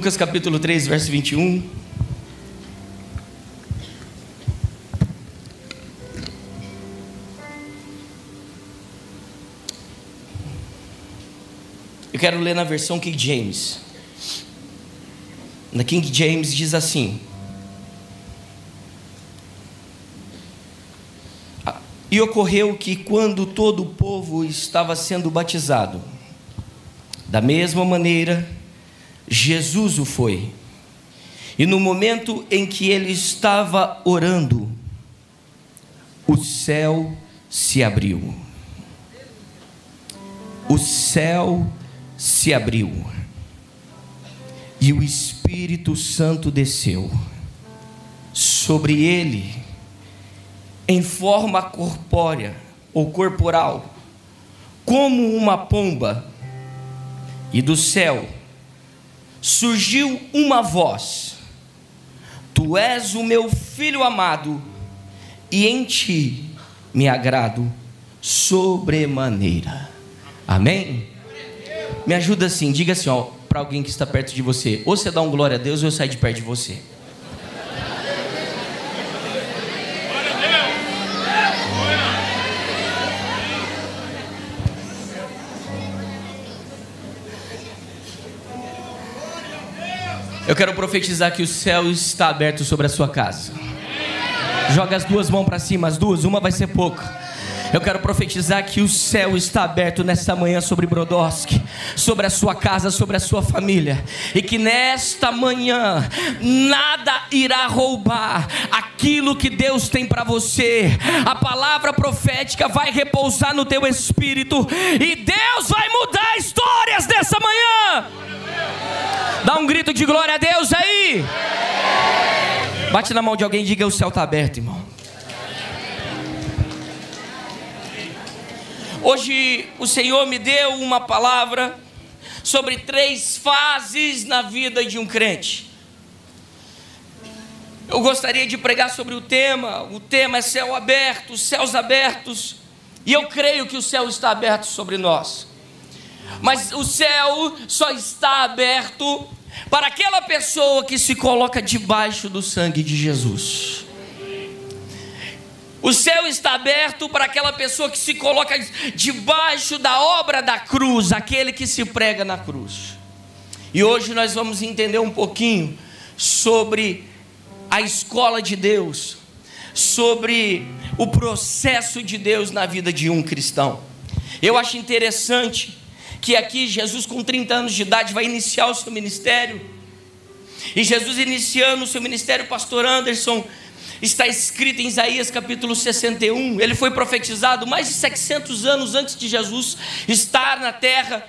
Lucas capítulo 3, verso 21. Eu quero ler na versão King James. Na King James diz assim: "Ah, E ocorreu que quando todo o povo estava sendo batizado, da mesma maneira, Jesus o foi. E no momento em que ele estava orando, o céu se abriu. O céu se abriu. E o Espírito Santo desceu sobre ele em forma corpórea ou corporal, como uma pomba. E do céu surgiu uma voz: Tu és o meu filho amado, e em ti me agrado sobremaneira. Amém? Me ajuda assim, diga assim, ó, para alguém que está perto de você: ou você dá um glória a Deus, ou eu saio de perto de você. Eu quero profetizar que o céu está aberto sobre a sua casa. Joga as duas mãos para cima, as duas, uma vai ser pouca. Eu quero profetizar que o céu está aberto nesta manhã sobre Brodowski, sobre a sua casa, sobre a sua família, e que nesta manhã nada irá roubar aquilo que Deus tem para você. A palavra profética vai repousar no teu espírito e Deus vai mudar histórias dessa manhã. Dá um grito de glória a Deus aí. Bate na mão de alguém e diga: O céu está aberto, irmão. Hoje o Senhor me deu uma palavra sobre três fases na vida de um crente. Eu gostaria de pregar sobre o tema, o tema é céu aberto, céus abertos, e eu creio que o céu está aberto sobre nós. Mas o céu só está aberto para aquela pessoa que se coloca debaixo do sangue de Jesus. O céu está aberto para aquela pessoa que se coloca debaixo da obra da cruz, aquele que se prega na cruz. E hoje nós vamos entender um pouquinho sobre a escola de Deus, sobre o processo de Deus na vida de um cristão. Eu acho interessante que aqui Jesus, com 30 anos de idade, vai iniciar o seu ministério. E Jesus iniciando o seu ministério, pastor Anderson, está escrito em Isaías capítulo 61. Ele foi profetizado mais de 700 anos antes de Jesus estar na terra.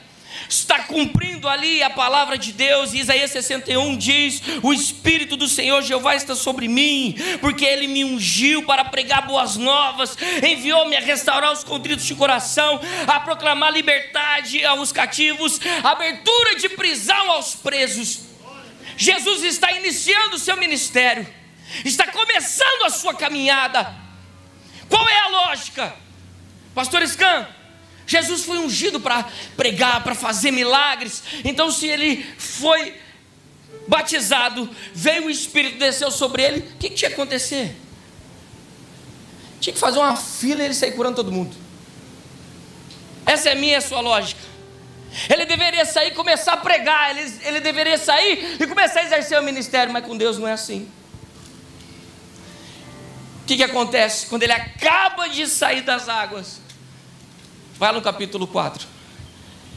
Está cumprindo ali a palavra de Deus, e Isaías 61 diz: O Espírito do Senhor Jeová está sobre mim, porque Ele me ungiu para pregar boas novas, enviou-me a restaurar os contritos de coração, a proclamar liberdade aos cativos, abertura de prisão aos presos. Jesus está iniciando o seu ministério está começando a sua caminhada. Qual é a lógica? Pastor Scan, Jesus foi ungido para pregar, para fazer milagres. Então, se ele foi batizado, veio o Espírito, desceu sobre ele, o que, que tinha que acontecer? Tinha que fazer uma fila e ele sair curando todo mundo. Essa é minha a sua lógica. Ele deveria sair e começar a pregar, ele, ele deveria sair e começar a exercer o ministério, mas com Deus não é assim que, que acontece? Quando ele acaba de sair das águas, vai no capítulo 4,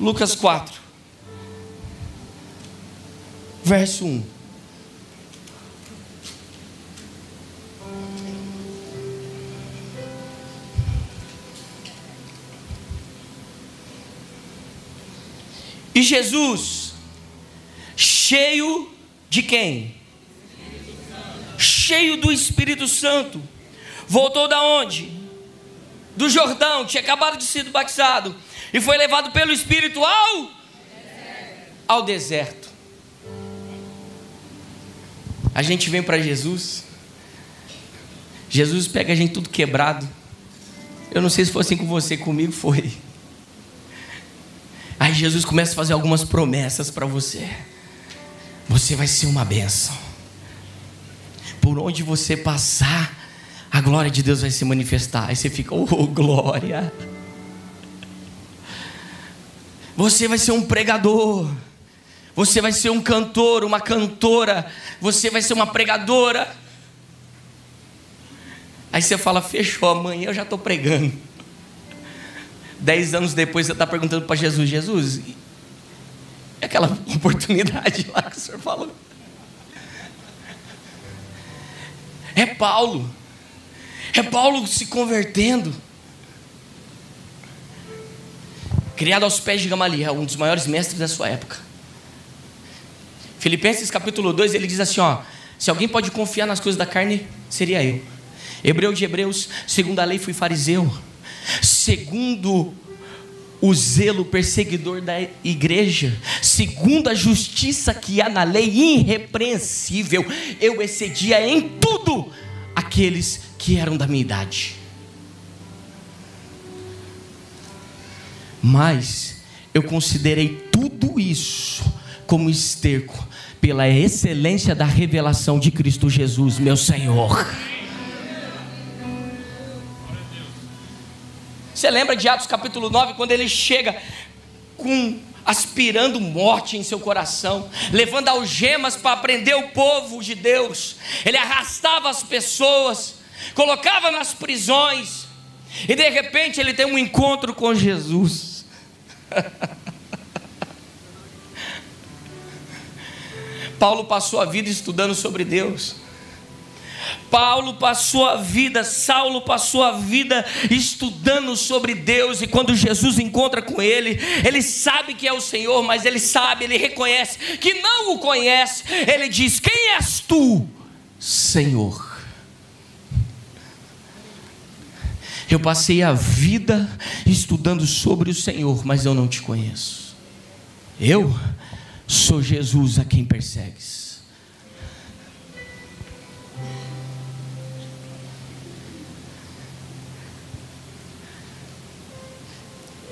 Lucas 4, verso 1. E Jesus, cheio de quem? Cheio do Espírito Santo Voltou da onde? Do Jordão, tinha acabado de ser batizado. E foi levado pelo Espírito ao deserto. ao deserto. A gente vem para Jesus. Jesus pega a gente tudo quebrado. Eu não sei se foi assim com você, comigo foi. Aí Jesus começa a fazer algumas promessas para você. você vai ser uma bênção. Por onde você passar, a glória de Deus vai se manifestar. Aí você fica, oh, glória. Você vai ser um pregador. Você vai ser um cantor, uma cantora. Você vai ser uma pregadora. Aí você fala, fechou, amanhã eu já estou pregando. Dez anos depois você está perguntando para Jesus: Jesus, e aquela oportunidade lá que o senhor falou? É Paulo. É Paulo se convertendo. Criado aos pés de Gamaliel, um dos maiores mestres da sua época. Filipenses capítulo 2, ele diz assim: ó, se alguém pode confiar nas coisas da carne, seria eu. Hebreu de Hebreus, segundo a lei fui fariseu, segundo o zelo perseguidor da igreja, segundo a justiça que há na lei irrepreensível, eu excedia em aqueles que eram da minha idade. Mas eu considerei tudo isso como esterco pela excelência da revelação de Cristo Jesus, meu Senhor. Você lembra de Atos capítulo 9, quando ele chega com aspirando morte em seu coração, levando algemas para prender o povo de Deus. Ele arrastava as pessoas, colocava nas prisões, e de repente ele tem um encontro com Jesus. Paulo passou a vida estudando sobre Deus. Paulo passou a vida, Saulo passou a vida estudando sobre Deus, e quando Jesus encontra com ele, ele sabe que é o Senhor, mas ele sabe, ele reconhece que não o conhece. Ele diz: Quem és tu, Senhor? Eu passei a vida estudando sobre o Senhor, mas eu não te conheço. Eu sou Jesus a quem persegues.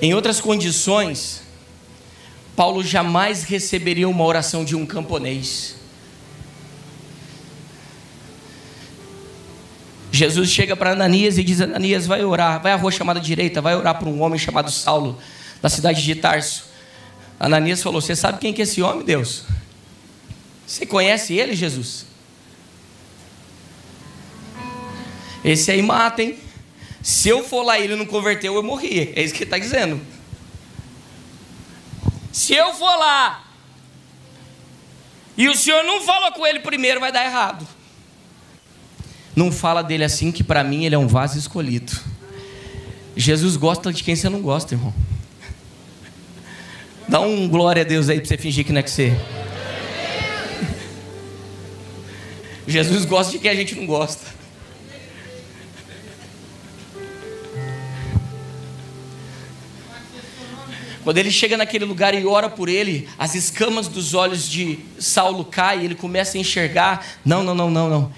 Em outras condições, Paulo jamais receberia uma oração de um camponês. Jesus chega para Ananias e diz: Ananias, vai orar, vai à rua chamada direita, vai orar para um homem chamado Saulo, da cidade de Tarso. Ananias falou: Você sabe quem que é esse homem, Deus? Você conhece ele, Jesus? Esse aí mata, hein? Se eu for lá e ele não converteu, eu morri. É isso que ele está dizendo. Se eu for lá e o senhor não fala com ele primeiro, vai dar errado. Não fala dele assim, que para mim ele é um vaso escolhido. Jesus gosta de quem você não gosta, irmão. Dá um glória a Deus aí para você fingir que não é que você. Jesus gosta de quem a gente não gosta. Quando ele chega naquele lugar e ora por ele, as escamas dos olhos de Saulo caem, ele começa a enxergar. Não, não, não, não, não.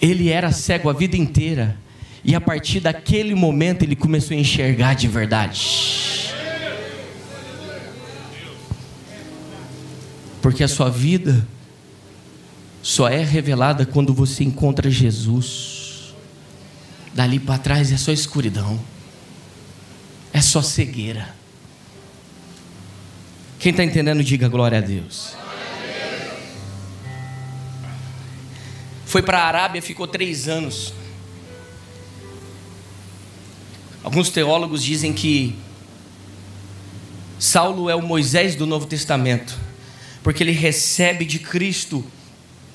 Ele era cego a vida inteira. E a partir daquele momento ele começou a enxergar de verdade. Porque a sua vida só é revelada quando você encontra Jesus. Dali para trás é só escuridão é só cegueira. Quem está entendendo, diga glória a Deus. Foi para a Arábia, ficou três anos. Alguns teólogos dizem que Saulo é o Moisés do Novo Testamento, porque ele recebe de Cristo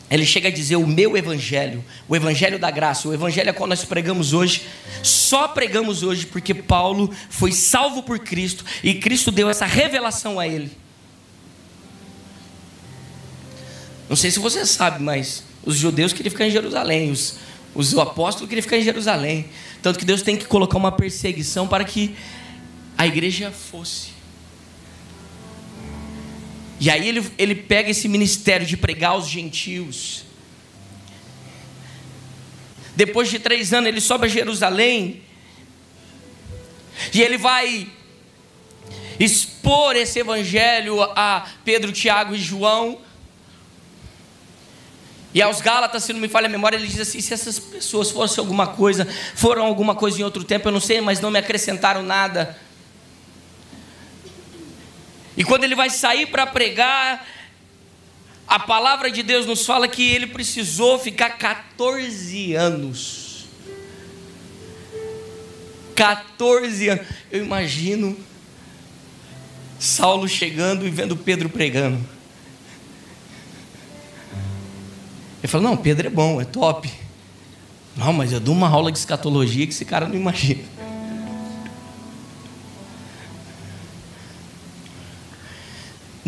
ele chega a dizer o meu evangelho, o evangelho da graça, o evangelho a qual nós pregamos hoje, só pregamos hoje porque Paulo foi salvo por Cristo e Cristo deu essa revelação a ele. Não sei se você sabe, mas os judeus queriam ficar em Jerusalém, os, os apóstolos queriam ficar em Jerusalém. Tanto que Deus tem que colocar uma perseguição para que a igreja fosse. E aí ele, ele pega esse ministério de pregar aos gentios. Depois de três anos, ele sobe a Jerusalém. E ele vai expor esse evangelho a Pedro, Tiago e João. E aos Gálatas, se não me falha a memória, ele diz assim: se essas pessoas fossem alguma coisa, foram alguma coisa em outro tempo, eu não sei, mas não me acrescentaram nada. E quando ele vai sair para pregar, a palavra de Deus nos fala que ele precisou ficar 14 anos. 14 anos. Eu imagino Saulo chegando e vendo Pedro pregando. Ele falou: Não, Pedro é bom, é top. Não, mas eu dou uma aula de escatologia que esse cara não imagina.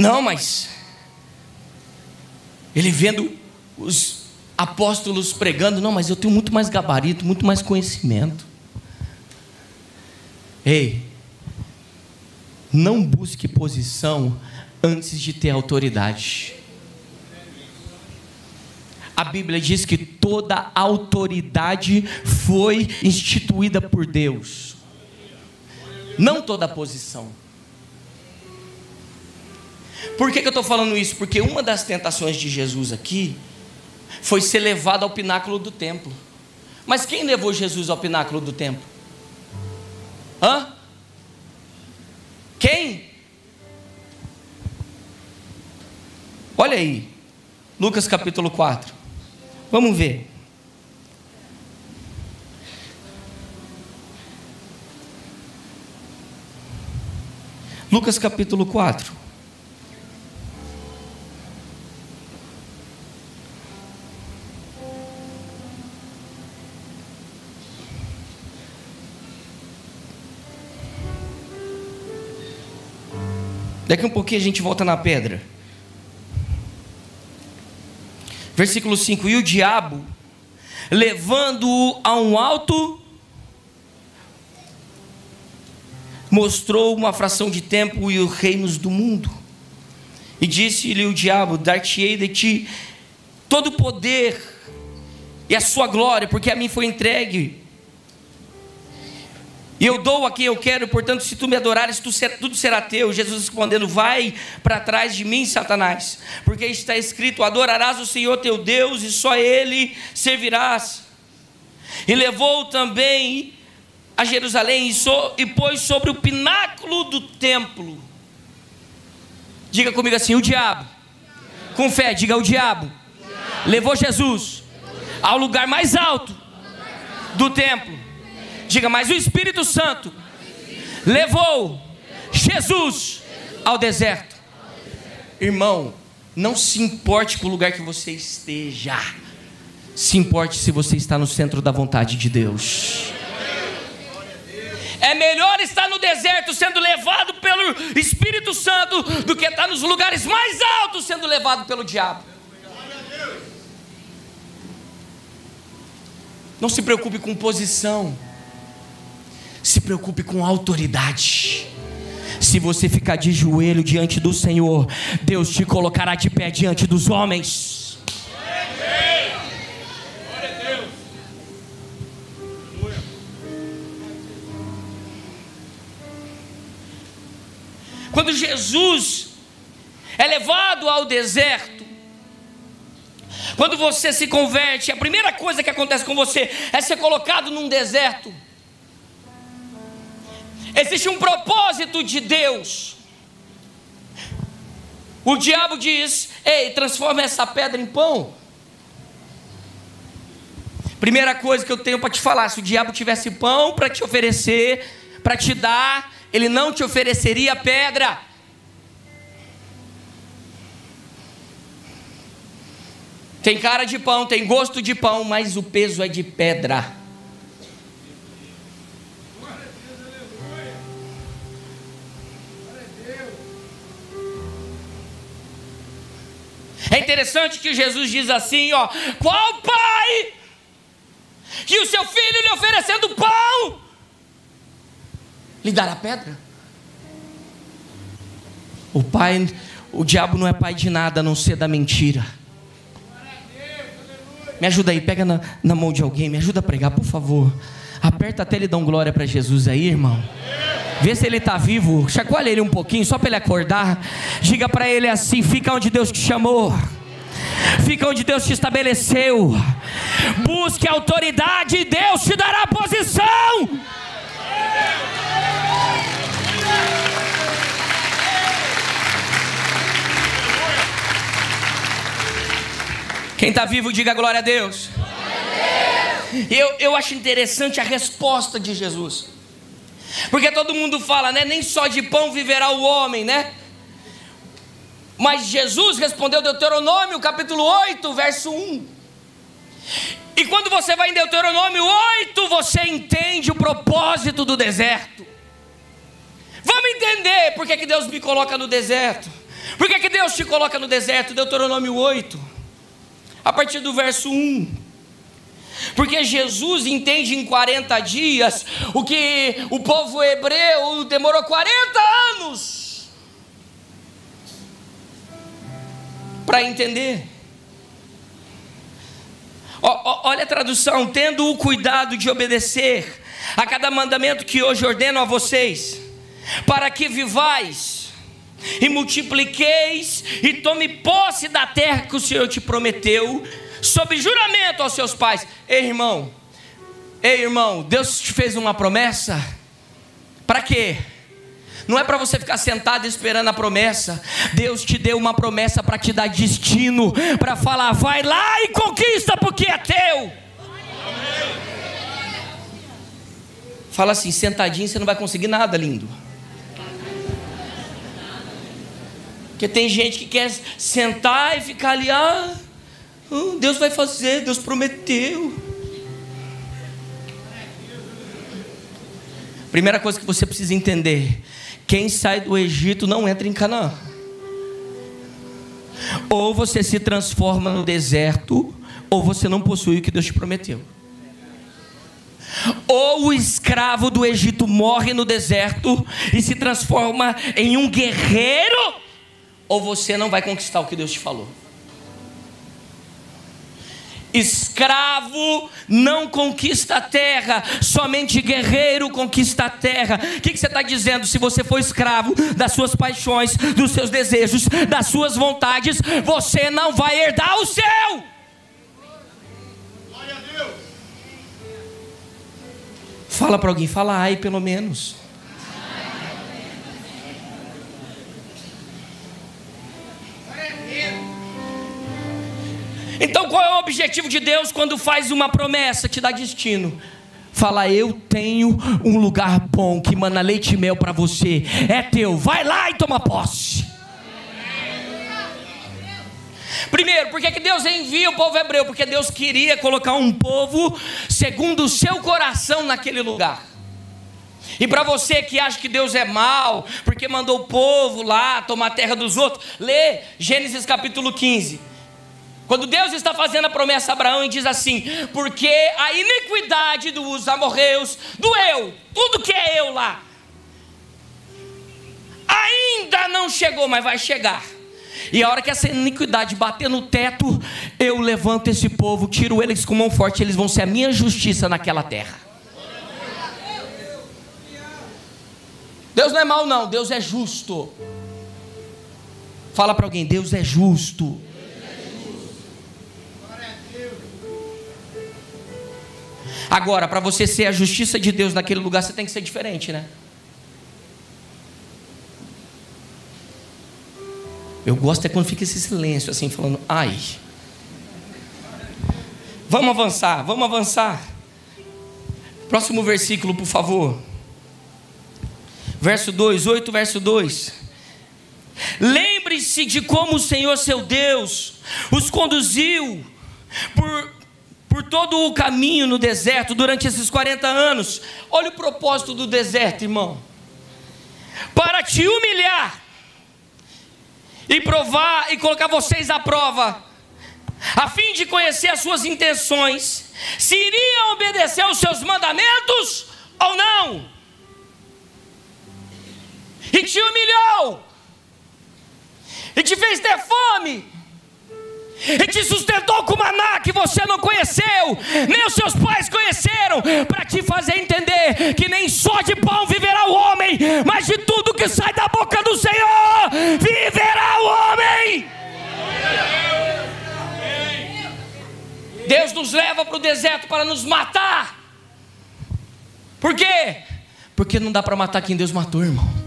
Não, mas ele vendo os apóstolos pregando, não, mas eu tenho muito mais gabarito, muito mais conhecimento. Ei, não busque posição antes de ter autoridade. A Bíblia diz que toda autoridade foi instituída por Deus, não toda posição. Por que, que eu estou falando isso? Porque uma das tentações de Jesus aqui foi ser levado ao pináculo do templo. Mas quem levou Jesus ao pináculo do templo? Hã? Quem? Olha aí, Lucas capítulo 4. Vamos ver. Lucas capítulo 4. Daqui um pouquinho a gente volta na pedra. Versículo 5: E o diabo, levando-o a um alto, mostrou uma fração de tempo e os reinos do mundo. E disse-lhe o diabo: Dar-te-ei de ti todo o poder e a sua glória, porque a mim foi entregue e eu dou a quem eu quero, portanto, se tu me adorares, tu ser, tudo será teu. Jesus respondendo: Vai para trás de mim, Satanás, porque está escrito: Adorarás o Senhor teu Deus e só Ele servirás. E levou também a Jerusalém e, so, e pôs sobre o pináculo do templo. Diga comigo assim: o diabo. Com fé, diga o diabo. Levou Jesus ao lugar mais alto do templo Diga, mas o Espírito Santo levou Jesus ao deserto. Irmão, não se importe com o lugar que você esteja. Se importe se você está no centro da vontade de Deus. É melhor estar no deserto sendo levado pelo Espírito Santo do que estar nos lugares mais altos sendo levado pelo diabo. Não se preocupe com posição. Se preocupe com autoridade. Se você ficar de joelho diante do Senhor, Deus te colocará de pé diante dos homens. Quando Jesus é levado ao deserto, quando você se converte, a primeira coisa que acontece com você é ser colocado num deserto. Existe um propósito de Deus. O diabo diz: Ei, transforma essa pedra em pão. Primeira coisa que eu tenho para te falar: se o diabo tivesse pão para te oferecer, para te dar, ele não te ofereceria pedra. Tem cara de pão, tem gosto de pão, mas o peso é de pedra. É interessante que Jesus diz assim, ó: "Qual pai que o seu filho lhe oferecendo pão lhe dará pedra?" O pai, o diabo não é pai de nada a não ser da mentira. Me ajuda aí, pega na, na mão de alguém, me ajuda a pregar, por favor. Aperta até ele dar um glória para Jesus aí, irmão. Vê se ele está vivo. Chacoalha ele um pouquinho, só para ele acordar. Diga para ele assim: fica onde Deus te chamou. Fica onde Deus te estabeleceu. Busque autoridade e Deus te dará posição. Quem está vivo, diga glória a Deus. Eu, eu acho interessante a resposta de Jesus. Porque todo mundo fala, né? Nem só de pão viverá o homem, né? Mas Jesus respondeu Deuteronômio capítulo 8, verso 1. E quando você vai em Deuteronômio 8, você entende o propósito do deserto. Vamos entender por que, que Deus me coloca no deserto. Por que, que Deus te coloca no deserto? Deuteronômio 8, a partir do verso 1. Porque Jesus entende em 40 dias o que o povo hebreu demorou 40 anos para entender. Olha a tradução: tendo o cuidado de obedecer a cada mandamento que hoje ordeno a vocês, para que vivais e multipliqueis e tome posse da terra que o Senhor te prometeu, sob juramento aos seus pais. Ei, irmão, ei, irmão, Deus te fez uma promessa, para quê? Não é para você ficar sentado esperando a promessa. Deus te deu uma promessa para te dar destino, para falar, vai lá e conquista porque é teu. Fala assim, sentadinho você não vai conseguir nada, lindo. Porque tem gente que quer sentar e ficar ali, ah, oh, Deus vai fazer, Deus prometeu. Primeira coisa que você precisa entender: quem sai do Egito não entra em Canaã. Ou você se transforma no deserto, ou você não possui o que Deus te prometeu. Ou o escravo do Egito morre no deserto e se transforma em um guerreiro, ou você não vai conquistar o que Deus te falou. Escravo não conquista a terra, somente guerreiro conquista a terra. O que, que você está dizendo? Se você for escravo das suas paixões, dos seus desejos, das suas vontades, você não vai herdar o céu. Fala para alguém, fala ai pelo menos. Então qual é o objetivo de Deus quando faz uma promessa, te dá destino? Fala, eu tenho um lugar bom que manda leite e mel para você. É teu, vai lá e toma posse. Primeiro, por que Deus envia o povo hebreu? Porque Deus queria colocar um povo segundo o seu coração naquele lugar. E para você que acha que Deus é mal, porque mandou o povo lá tomar a terra dos outros, lê Gênesis capítulo 15. Quando Deus está fazendo a promessa a Abraão e diz assim: porque a iniquidade dos amorreus, do eu, tudo que é eu lá, ainda não chegou, mas vai chegar. E a hora que essa iniquidade bater no teto, eu levanto esse povo, tiro eles com mão forte, eles vão ser a minha justiça naquela terra. Deus não é mau, não, Deus é justo. Fala para alguém: Deus é justo. Agora, para você ser a justiça de Deus naquele lugar, você tem que ser diferente, né? Eu gosto é quando fica esse silêncio, assim, falando, ai. Vamos avançar, vamos avançar. Próximo versículo, por favor. Verso 2, 8, verso 2. Lembre-se de como o Senhor seu Deus os conduziu por por todo o caminho no deserto durante esses 40 anos. Olha o propósito do deserto, irmão. Para te humilhar e provar e colocar vocês à prova, a fim de conhecer as suas intenções, se iriam obedecer aos seus mandamentos ou não. E te humilhou, e te fez ter fome, Ele te sustentou com maná que você não conheceu, nem os seus pais conheceram, para te fazer entender que nem só de pão viverá o homem, mas de tudo que sai da boca do Senhor viverá o homem. Deus nos leva para o deserto para nos matar. Por quê? Porque não dá para matar quem Deus matou, irmão.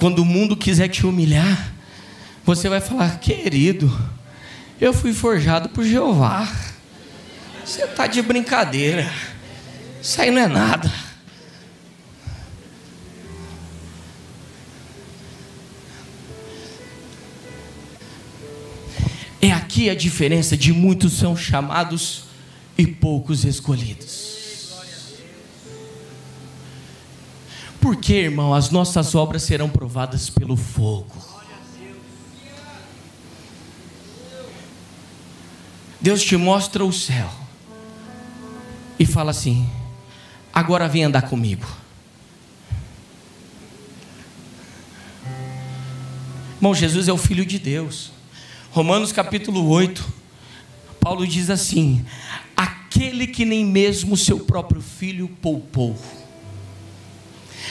Quando o mundo quiser te humilhar, você vai falar: querido, eu fui forjado por Jeová. Você está de brincadeira. Isso aí não é nada. É aqui a diferença de muitos são chamados e poucos escolhidos. Porque, irmão, as nossas obras serão provadas pelo fogo. Deus te mostra o céu e fala assim: agora vem andar comigo. Irmão, Jesus é o Filho de Deus. Romanos capítulo 8, Paulo diz assim: aquele que nem mesmo seu próprio filho poupou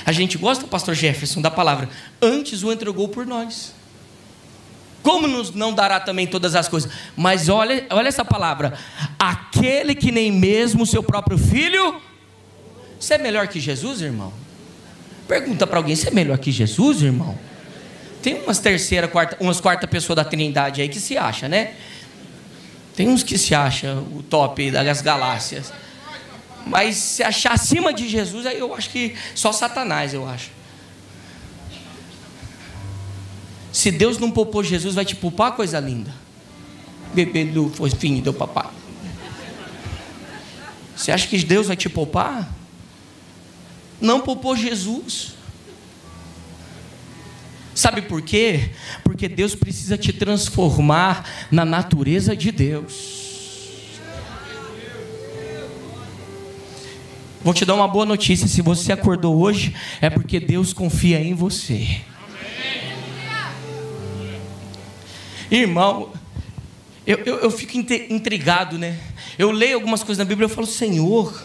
a gente gosta, pastor Jefferson, da palavra. Antes o entregou por nós. Como nos não dará também todas as coisas? Mas olha, olha essa palavra. Aquele que nem mesmo o seu próprio filho. Você é melhor que Jesus, irmão? Pergunta para alguém: você é melhor que Jesus, irmão? Tem umas terceira, quarta, umas quarta pessoa da Trindade aí que se acha, né? Tem uns que se acha o top das galáxias. Mas se achar acima de Jesus, aí eu acho que só Satanás, eu acho. Se Deus não poupou Jesus, vai te poupar coisa linda. Bebendo foi fim do papai. Você acha que Deus vai te poupar? Não poupou Jesus. Sabe por quê? Porque Deus precisa te transformar na natureza de Deus. Vou te dar uma boa notícia: se você acordou hoje, é porque Deus confia em você. Irmão, eu, eu, eu fico intrigado, né? Eu leio algumas coisas na Bíblia e falo, Senhor,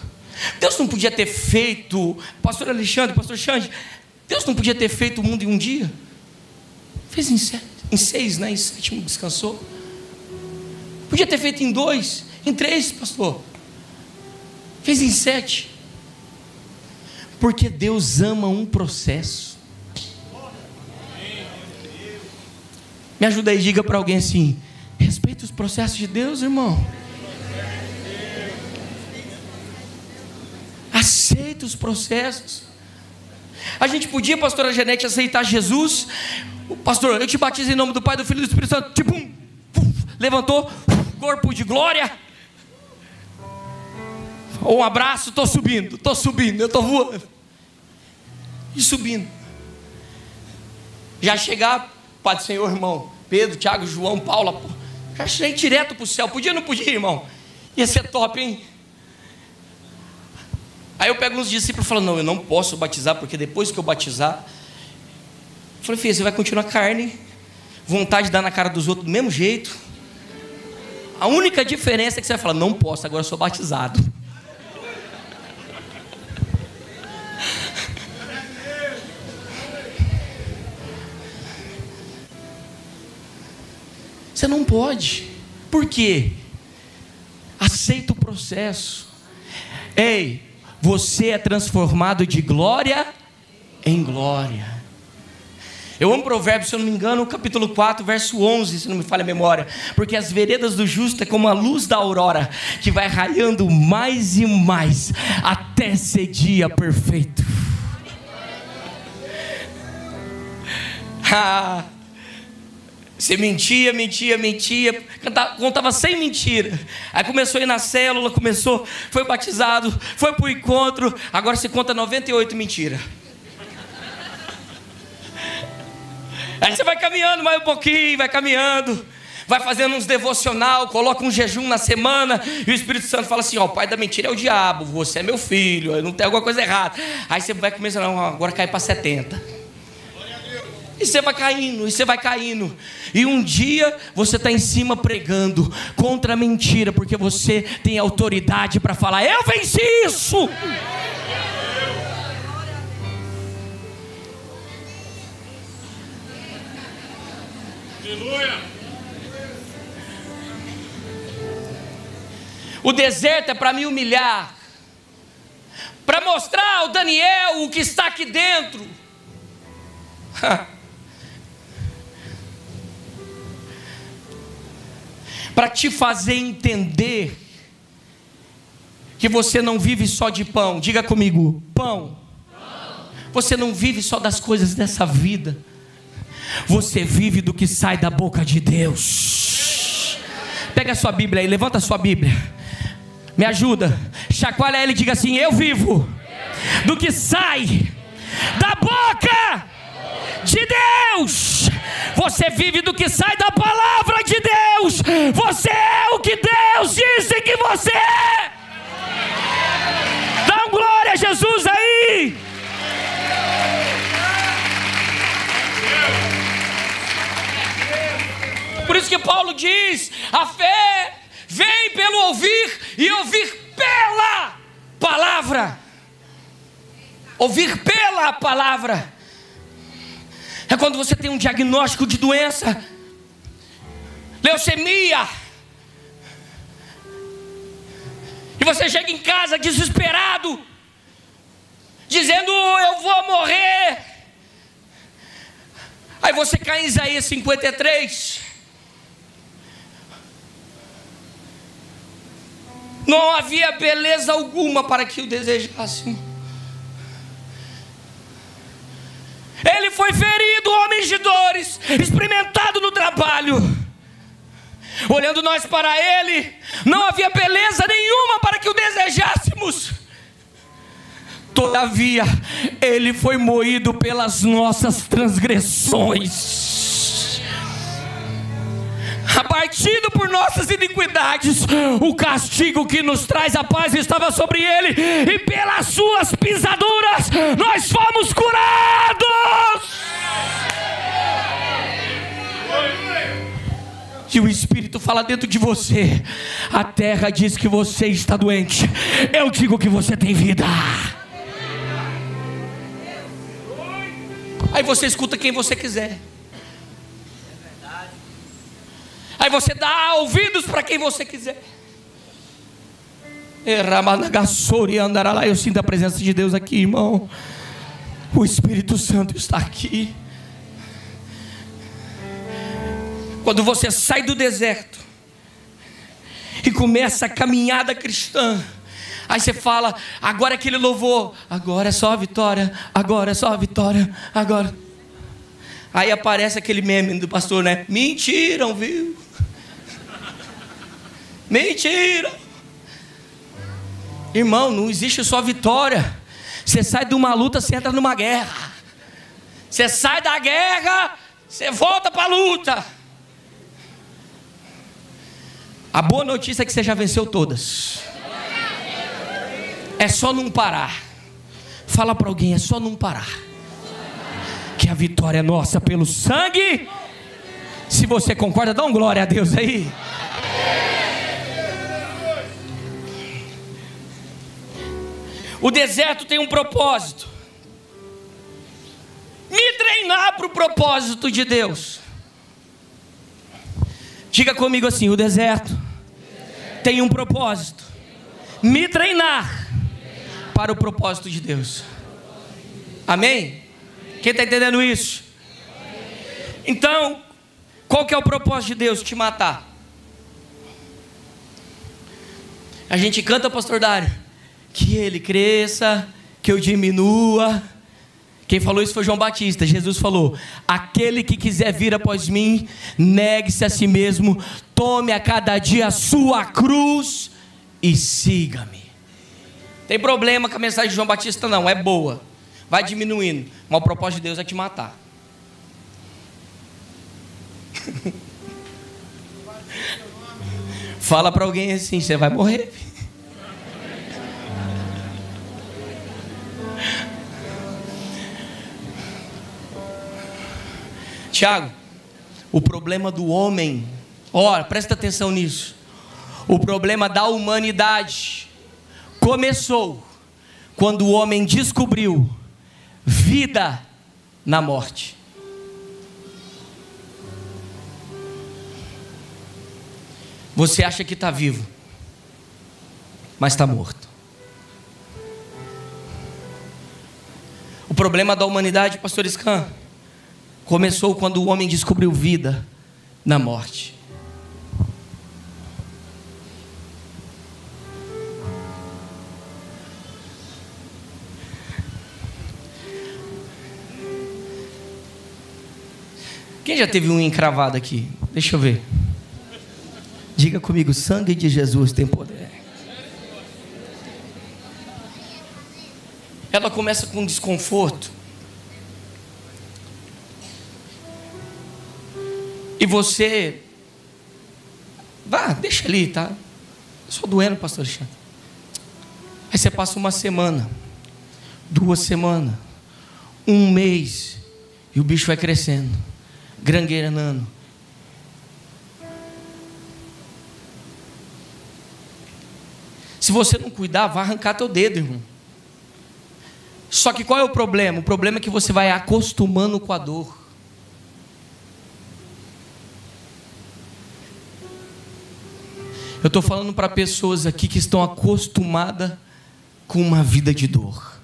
Deus não podia ter feito, Pastor Alexandre, Pastor Xande, Deus não podia ter feito o mundo em um dia? Fez em, sete, em seis, né? Em sétimo descansou. Podia ter feito em dois, em três, pastor. Fez em sete. Porque Deus ama um processo. Me ajuda aí, diga para alguém assim: respeita os processos de Deus, irmão. Aceita os processos. A gente podia, pastora Janete, aceitar Jesus. Pastor, eu te batizo em nome do Pai, do Filho e do Espírito Santo. Tipo, levantou, corpo de glória. Um abraço, estou subindo, estou subindo, eu estou voando e subindo. Já chegar, Pai do Senhor, irmão, Pedro, Tiago, João, Paula, já cheguei direto para o céu. Podia ou não podia, irmão? Ia ser top, hein? Aí eu pego uns discípulos e falo, não, eu não posso batizar, porque depois que eu batizar, eu falei, filho, você vai continuar carne, vontade de dar na cara dos outros do mesmo jeito. A única diferença é que você vai falar, não posso, agora eu sou batizado. Você não pode. Por quê? Aceita o processo. Ei, você é transformado de glória em glória. Eu amo Provérbios, se eu não me engano, capítulo 4, verso 11, se não me falha a memória. Porque as veredas do justo é como a luz da aurora, que vai raiando mais e mais, até ser dia perfeito. Ah, você mentia, mentia, mentia, contava sem mentira. Aí começou a ir na célula, começou, foi batizado, foi para o encontro, agora você conta 98 mentiras. Aí você vai caminhando mais um pouquinho, vai caminhando, vai fazendo uns devocional, coloca um jejum na semana, e o Espírito Santo fala assim: ó, o pai da mentira é o diabo, você é meu filho, não tem alguma coisa errada. Aí você vai começando, agora cai para 70. E você vai caindo, e você vai caindo. E um dia você está em cima pregando contra a mentira, porque você tem autoridade para falar: Eu venci isso. Aleluia. O deserto é para me humilhar, para mostrar ao Daniel o que está aqui dentro. para te fazer entender que você não vive só de pão. Diga comigo, pão. Você não vive só das coisas dessa vida. Você vive do que sai da boca de Deus. Pega a sua Bíblia aí, levanta a sua Bíblia. Me ajuda. Chacoalha ele e diga assim: Eu vivo do que sai da boca de Deus. Você vive do que sai da palavra de Deus. Você é o que Deus disse que você é. Dá glória a Jesus aí. Por isso que Paulo diz: a fé vem pelo ouvir e ouvir pela palavra. Ouvir pela palavra. É quando você tem um diagnóstico de doença, leucemia, e você chega em casa desesperado, dizendo: Eu vou morrer. Aí você cai em Isaías 53. Não havia beleza alguma para que o desejassem. Ele foi ferido, homens de dores, experimentado no trabalho. Olhando nós para ele, não havia beleza nenhuma para que o desejássemos. Todavia, ele foi moído pelas nossas transgressões abatido por nossas iniquidades, o castigo que nos traz a paz estava sobre ele, e pelas suas pisaduras nós fomos fala dentro de você. A terra diz que você está doente. Eu digo que você tem vida. Aí você escuta quem você quiser. Aí você dá ouvidos para quem você quiser. Eu sinto a presença de Deus aqui, irmão. O Espírito Santo está aqui. Quando você sai do deserto e começa a caminhada cristã, aí você fala: agora é que ele louvou, agora é só a vitória, agora é só a vitória, agora. Aí aparece aquele meme do pastor, né? Mentiram, viu? Mentira! Irmão, não existe só vitória. Você sai de uma luta, você entra numa guerra. Você sai da guerra, você volta para a luta. A boa notícia é que você já venceu todas. É só não parar. Fala para alguém, é só não parar. Que a vitória é nossa pelo sangue. Se você concorda, dá um glória a Deus aí. O deserto tem um propósito. Me treinar para o propósito de Deus. Diga comigo assim: o deserto tem um propósito. Me treinar para o propósito de Deus. Amém? Quem está entendendo isso? Então, qual que é o propósito de Deus? Te matar. A gente canta, pastor Dário que ele cresça, que eu diminua. Quem falou isso foi João Batista. Jesus falou: Aquele que quiser vir após mim, negue-se a si mesmo, tome a cada dia a sua cruz e siga-me. Tem problema com a mensagem de João Batista, não, é boa. Vai diminuindo, mas o propósito de Deus é te matar. Fala para alguém assim: você vai morrer. Tiago, o problema do homem, olha, presta atenção nisso. O problema da humanidade começou quando o homem descobriu vida na morte. Você acha que está vivo, mas está morto. O problema da humanidade, pastor Scan, começou quando o homem descobriu vida na morte. Quem já teve um encravado aqui? Deixa eu ver. Diga comigo: sangue de Jesus tem poder. Ela começa com desconforto. E você. Vá, deixa ali, tá? Só doendo, pastor Alexandre. Aí você passa uma semana, duas semanas, um mês, e o bicho vai crescendo, grangueirando. Se você não cuidar, vai arrancar teu dedo, irmão. Só que qual é o problema? O problema é que você vai acostumando com a dor. Eu estou falando para pessoas aqui que estão acostumadas com uma vida de dor.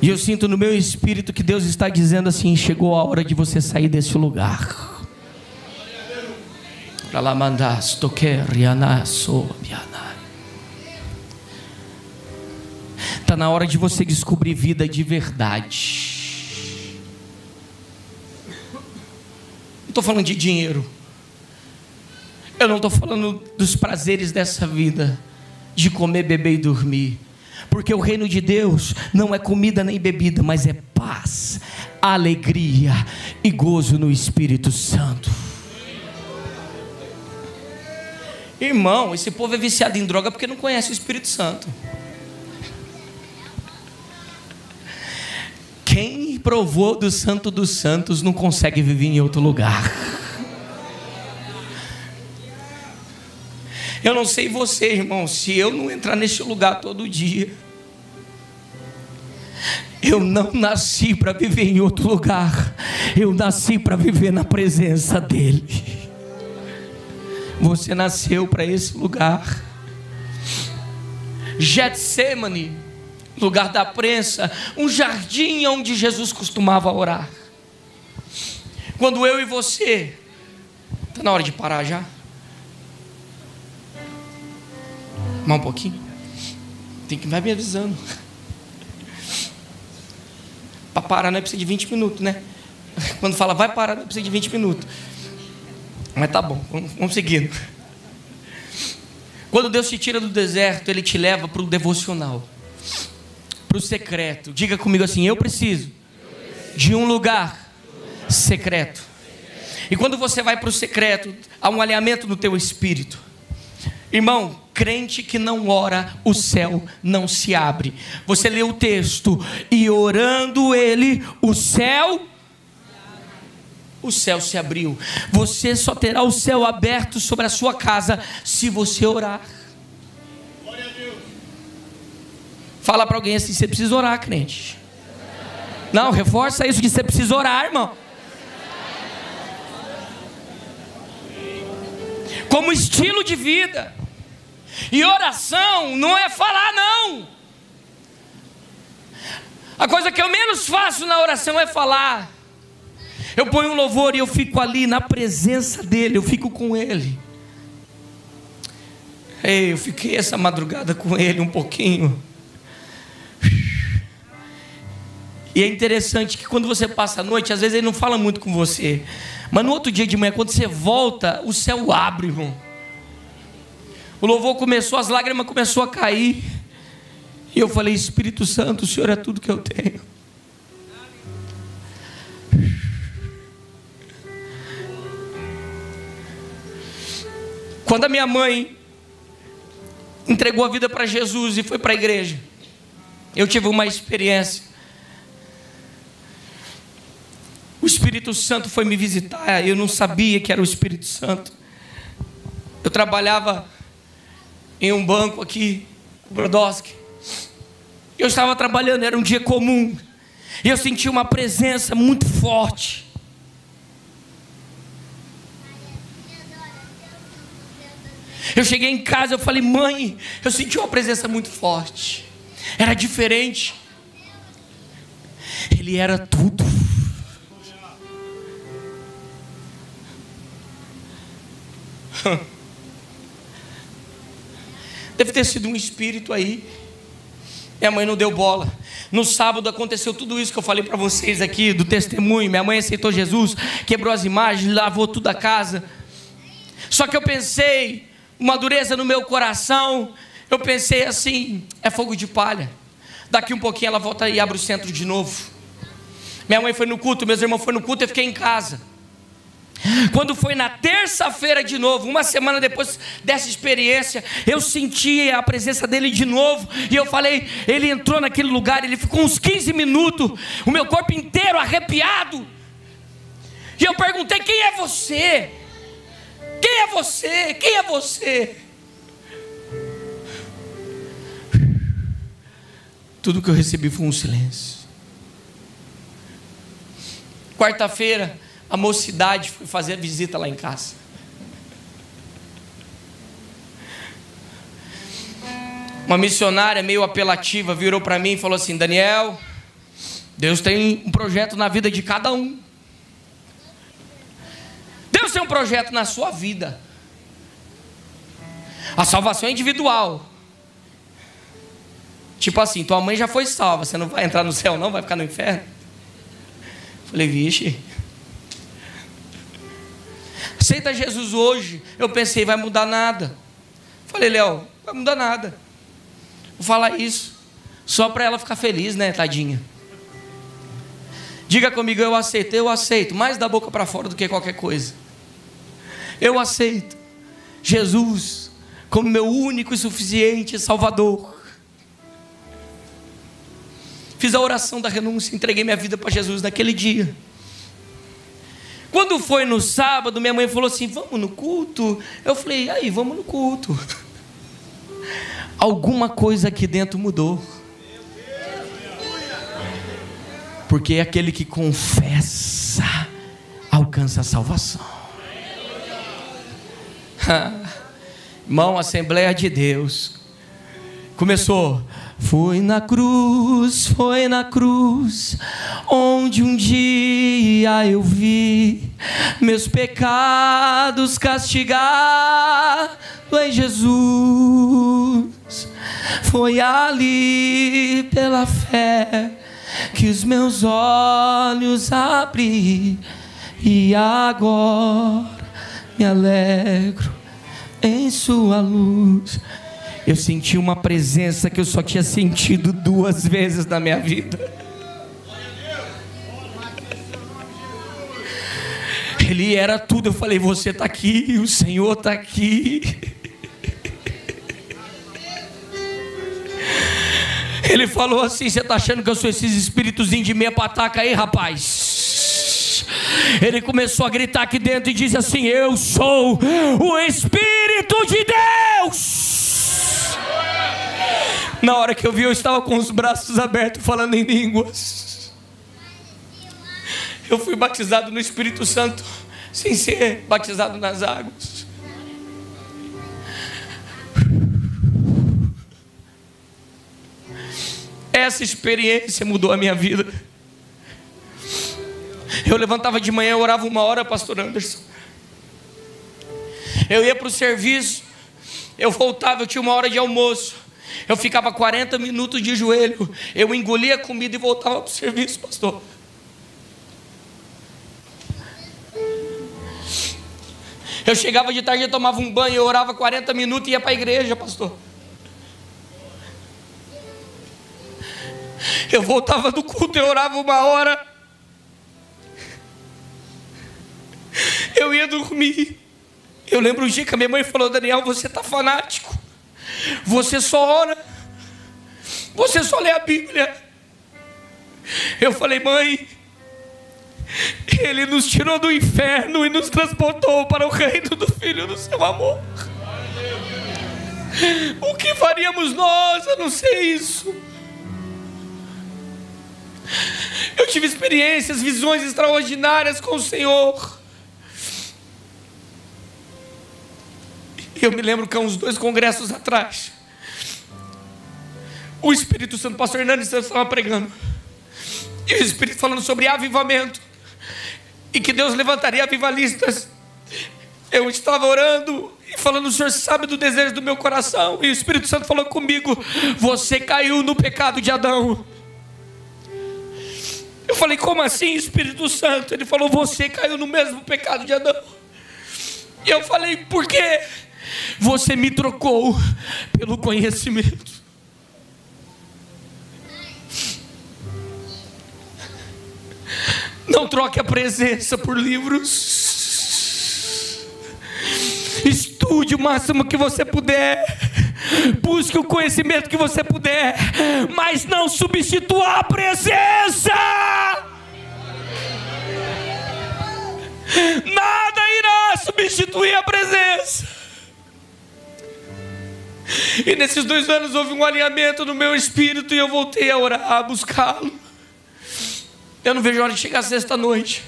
E eu sinto no meu espírito que Deus está dizendo assim: chegou a hora de você sair desse lugar. Está na hora de você descobrir vida de verdade. Estou falando de dinheiro. Eu não estou falando dos prazeres dessa vida, de comer, beber e dormir. Porque o reino de Deus não é comida nem bebida, mas é paz, alegria e gozo no Espírito Santo. Irmão, esse povo é viciado em droga porque não conhece o Espírito Santo. Quem provou do Santo dos Santos não consegue viver em outro lugar. Eu não sei você, irmão, se eu não entrar neste lugar todo dia, eu não nasci para viver em outro lugar, eu nasci para viver na presença dEle. Você nasceu para esse lugar. Getsemane, lugar da prensa, um jardim onde Jesus costumava orar. Quando eu e você, está na hora de parar já? Mais um pouquinho? Tem que vai me avisando. Para parar não é precisa de 20 minutos, né? Quando fala vai parar não é precisa de 20 minutos. Mas tá bom, vamos, vamos seguindo. Quando Deus te tira do deserto, Ele te leva para o devocional, para o secreto. Diga comigo assim: eu preciso de um lugar secreto. E quando você vai para o secreto, há um alinhamento no teu espírito. Irmão, crente que não ora, o céu não se abre. Você lê o texto e orando ele, o céu o céu se abriu. Você só terá o céu aberto sobre a sua casa se você orar. Fala para alguém assim: você precisa orar, crente. Não, reforça isso que você precisa orar, irmão. Como estilo de vida. E oração não é falar, não. A coisa que eu menos faço na oração é falar. Eu ponho um louvor e eu fico ali na presença dele, eu fico com ele. Ei, eu fiquei essa madrugada com ele um pouquinho. E é interessante que quando você passa a noite, às vezes ele não fala muito com você. Mas no outro dia de manhã, quando você volta, o céu abre, irmão. O louvor começou, as lágrimas começou a cair. E eu falei, Espírito Santo, o Senhor é tudo que eu tenho. Quando a minha mãe entregou a vida para Jesus e foi para a igreja, eu tive uma experiência. o Espírito Santo foi me visitar. Eu não sabia que era o Espírito Santo. Eu trabalhava em um banco aqui, Brodowski. Eu estava trabalhando, era um dia comum. E eu senti uma presença muito forte. Eu cheguei em casa, eu falei, mãe, eu senti uma presença muito forte. Era diferente. Ele era tudo. Deve ter sido um espírito aí. Minha mãe não deu bola. No sábado aconteceu tudo isso que eu falei para vocês aqui, do testemunho. Minha mãe aceitou Jesus, quebrou as imagens, lavou tudo a casa. Só que eu pensei, uma dureza no meu coração, eu pensei assim: é fogo de palha. Daqui um pouquinho ela volta e abre o centro de novo. Minha mãe foi no culto, meus irmãos foram no culto, eu fiquei em casa. Quando foi na terça-feira de novo, uma semana depois dessa experiência, eu senti a presença dele de novo. E eu falei, ele entrou naquele lugar, ele ficou uns 15 minutos, o meu corpo inteiro arrepiado. E eu perguntei: quem é você? Quem é você? Quem é você? Tudo que eu recebi foi um silêncio. Quarta-feira, a mocidade foi fazer a visita lá em casa. Uma missionária meio apelativa virou para mim e falou assim: Daniel, Deus tem um projeto na vida de cada um. Deus tem um projeto na sua vida. A salvação é individual. Tipo assim, tua mãe já foi salva, você não vai entrar no céu, não, vai ficar no inferno. Falei, vixe. Aceita Jesus hoje. Eu pensei, vai mudar nada. Falei, Léo, vai mudar nada. Vou falar isso. Só para ela ficar feliz, né, tadinha? Diga comigo, eu aceito, eu aceito. Mais da boca para fora do que qualquer coisa. Eu aceito. Jesus como meu único e suficiente Salvador. Fiz a oração da renúncia, entreguei minha vida para Jesus naquele dia. Quando foi no sábado, minha mãe falou assim: Vamos no culto? Eu falei: Aí, vamos no culto. Alguma coisa aqui dentro mudou. Porque aquele que confessa alcança a salvação. Irmão, Assembleia de Deus. Começou. Foi na cruz, foi na cruz, onde um dia eu vi meus pecados castigar. Em Jesus. Foi ali pela fé que os meus olhos abri. E agora me alegro em Sua luz eu senti uma presença que eu só tinha sentido duas vezes na minha vida. Ele era tudo. Eu falei: Você está aqui, o Senhor está aqui. Ele falou assim: Você está achando que eu sou esses espíritos de meia pataca aí, rapaz? Ele começou a gritar aqui dentro e disse assim: Eu sou o Espírito de Deus. Na hora que eu vi, eu estava com os braços abertos, falando em línguas. Eu fui batizado no Espírito Santo, sem ser batizado nas águas. Essa experiência mudou a minha vida. Eu levantava de manhã, eu orava uma hora, pastor Anderson. Eu ia para o serviço, eu voltava, eu tinha uma hora de almoço. Eu ficava 40 minutos de joelho. Eu engolia a comida e voltava para o serviço, pastor. Eu chegava de tarde, eu tomava um banho, eu orava 40 minutos e ia para a igreja, pastor. Eu voltava do culto, eu orava uma hora. Eu ia dormir. Eu lembro um dia que a minha mãe falou: Daniel, você está fanático. Você só ora. Você só lê a Bíblia. Eu falei, mãe, Ele nos tirou do inferno e nos transportou para o reino do Filho do seu amor. O que faríamos nós a não ser isso? Eu tive experiências, visões extraordinárias com o Senhor. Eu me lembro que há uns dois congressos atrás, o Espírito Santo, o pastor Hernandes estava pregando, e o Espírito falando sobre avivamento, e que Deus levantaria avivalistas. Eu estava orando e falando, o Senhor sabe do desejo do meu coração, e o Espírito Santo falou comigo: Você caiu no pecado de Adão. Eu falei, como assim, Espírito Santo? Ele falou, você caiu no mesmo pecado de Adão. E eu falei, por quê? Você me trocou pelo conhecimento. Não troque a presença por livros. Estude o máximo que você puder. Busque o conhecimento que você puder. Mas não substitua a presença. Nada irá substituir a presença. E nesses dois anos houve um alinhamento no meu espírito e eu voltei a orar, a buscá-lo. Eu não vejo a hora de chegar sexta-noite.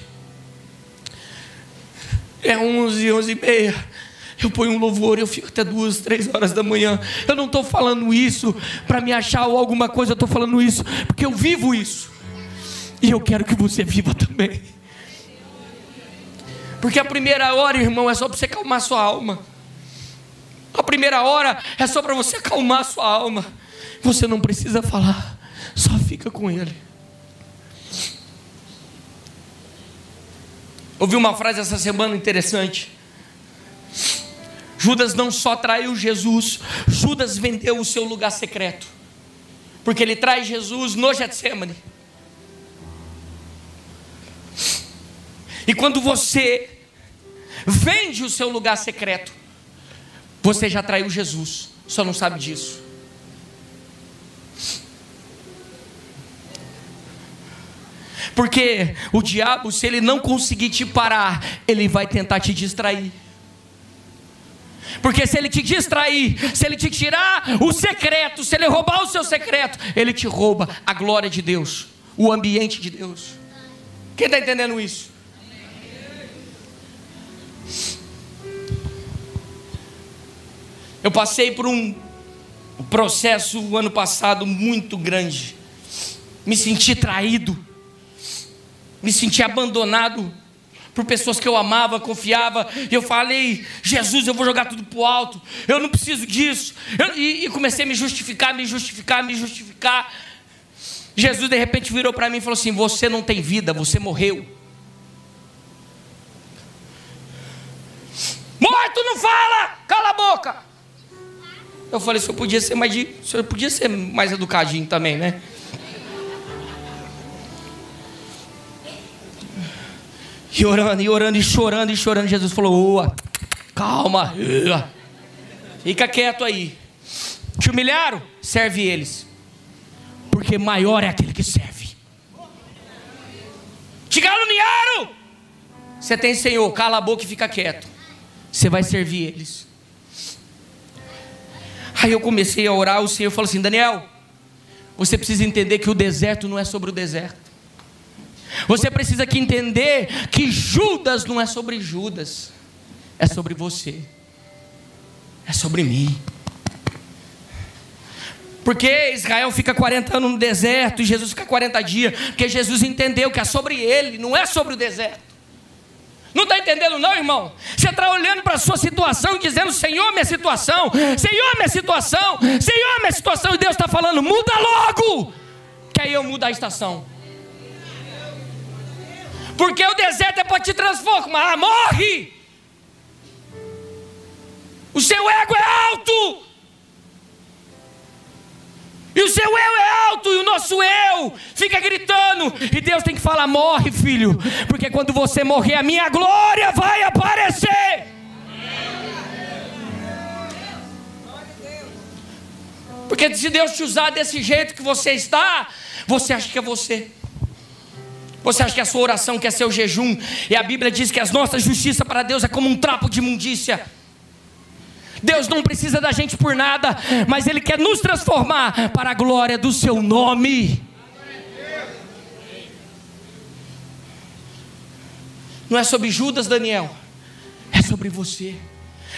É onze, onze e meia. Eu ponho um louvor, eu fico até duas, três horas da manhã. Eu não estou falando isso para me achar ou alguma coisa, eu estou falando isso porque eu vivo isso. E eu quero que você viva também. Porque a primeira hora, irmão, é só para você calmar sua alma. A primeira hora é só para você acalmar sua alma. Você não precisa falar, só fica com Ele. Ouvi uma frase essa semana interessante. Judas não só traiu Jesus, Judas vendeu o seu lugar secreto. Porque ele traz Jesus no Getsemane. E quando você vende o seu lugar secreto, você já traiu Jesus, só não sabe disso. Porque o diabo, se ele não conseguir te parar, ele vai tentar te distrair. Porque se ele te distrair, se ele te tirar o secreto, se ele roubar o seu secreto, ele te rouba a glória de Deus, o ambiente de Deus. Quem está entendendo isso? Eu passei por um processo o ano passado muito grande. Me senti traído. Me senti abandonado por pessoas que eu amava, confiava, e eu falei: Jesus, eu vou jogar tudo para o alto, eu não preciso disso. Eu, e, e, comecei a me justificar, me justificar, me justificar. Jesus de repente virou para mim e falou assim: Você não tem vida, você morreu. Morto não fala, cala a boca. Eu falei, o senhor podia ser mais de, o senhor podia ser mais educadinho também, né? E orando, e orando, e chorando, e chorando, Jesus falou: Oa, calma, fica quieto aí. Te humilharam? Serve eles, porque maior é aquele que serve. Te caluniaram? Você tem Senhor, cala a boca e fica quieto. Você vai servir eles. Aí eu comecei a orar, o Senhor falou assim: Daniel, você precisa entender que o deserto não é sobre o deserto. Você precisa que entender que Judas não é sobre Judas, é sobre você, é sobre mim. Porque Israel fica 40 anos no deserto e Jesus fica 40 dias, porque Jesus entendeu que é sobre ele, não é sobre o deserto. Não está entendendo, não, irmão? Você está olhando para a sua situação e dizendo: Senhor, minha situação, Senhor, minha situação, Senhor, minha situação, e Deus está falando: muda logo, que aí eu mudo a estação. Porque o deserto é para te transformar, morre. O seu ego é alto. E o seu eu é alto e o nosso eu fica gritando. E Deus tem que falar: morre, filho. Porque quando você morrer, a minha glória vai aparecer. Porque se Deus te usar desse jeito que você está, você acha que é você. Você acha que a sua oração quer ser o jejum? E a Bíblia diz que as nossas justiça para Deus é como um trapo de imundícia. Deus não precisa da gente por nada, mas Ele quer nos transformar para a glória do Seu nome. Não é sobre Judas, Daniel, é sobre você.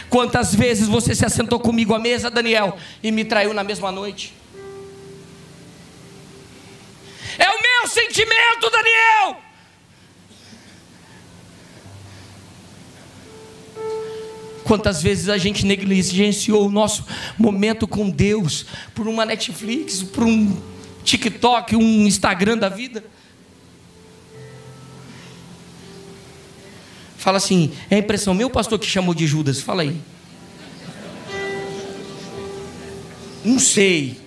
Quantas vezes você se assentou comigo à mesa, Daniel, e me traiu na mesma noite? É o meu sentimento, Daniel. Quantas vezes a gente negligenciou o nosso momento com Deus por uma Netflix, por um TikTok, um Instagram da vida? Fala assim, é a impressão meu pastor que chamou de Judas? Fala aí. Não sei.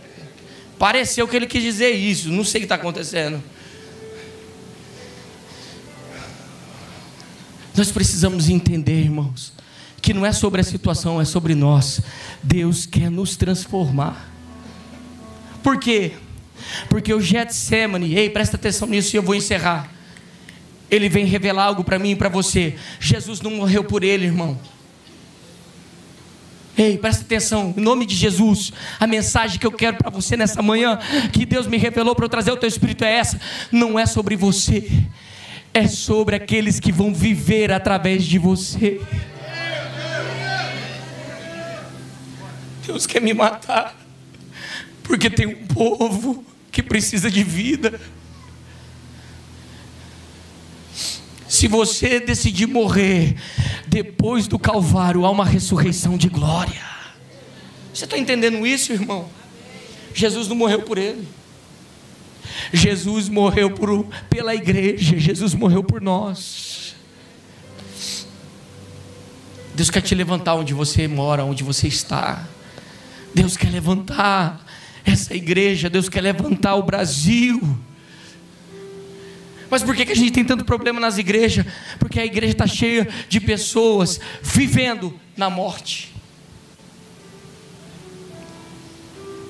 Pareceu que ele quis dizer isso. Não sei o que está acontecendo. Nós precisamos entender, irmãos, que não é sobre a situação, é sobre nós. Deus quer nos transformar. Por quê? Porque o Getsemane, ei, presta atenção nisso e eu vou encerrar. Ele vem revelar algo para mim e para você. Jesus não morreu por ele, irmão. Ei, presta atenção, em nome de Jesus, a mensagem que eu quero para você nessa manhã, que Deus me revelou para eu trazer o teu espírito é essa: não é sobre você, é sobre aqueles que vão viver através de você. Deus quer me matar, porque tem um povo que precisa de vida. Se você decidir morrer depois do Calvário, há uma ressurreição de glória. Você está entendendo isso, irmão? Jesus não morreu por ele. Jesus morreu por, pela igreja. Jesus morreu por nós. Deus quer te levantar onde você mora, onde você está. Deus quer levantar essa igreja, Deus quer levantar o Brasil. Mas por que, a gente tem tanto problema nas igrejas? Porque a igreja está cheia de pessoas vivendo na morte.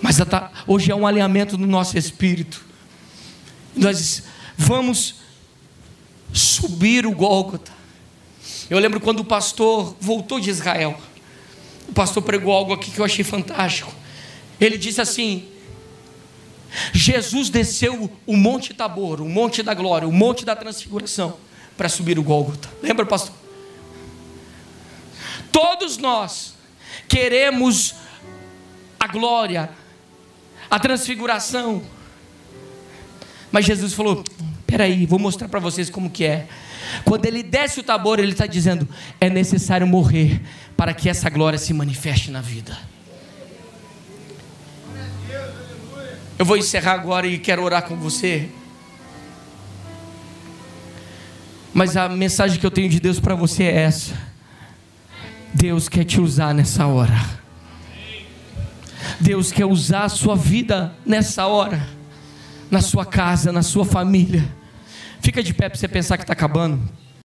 Mas tá, hoje é um alinhamento no nosso espírito. Nós vamos subir o Gólgota. Eu lembro quando o pastor voltou de Israel o pastor pregou algo aqui que eu achei fantástico. Ele disse assim: Jesus desceu o Monte Tabor, o Monte da Glória, o Monte da Transfiguração, para subir o Gólgota. Lembra, pastor? Todos nós queremos a glória, a transfiguração. Mas Jesus falou: peraí, vou mostrar para vocês como que é. Quando ele desce o tabor, ele está dizendo: é necessário morrer para que essa glória se manifeste na vida. Eu vou encerrar agora e quero orar com você. Mas a mensagem que eu tenho de Deus para você é essa. Deus quer te usar nessa hora. Deus quer usar a sua vida nessa hora, na sua casa, na sua família. Fica de pé para você pensar que está acabando.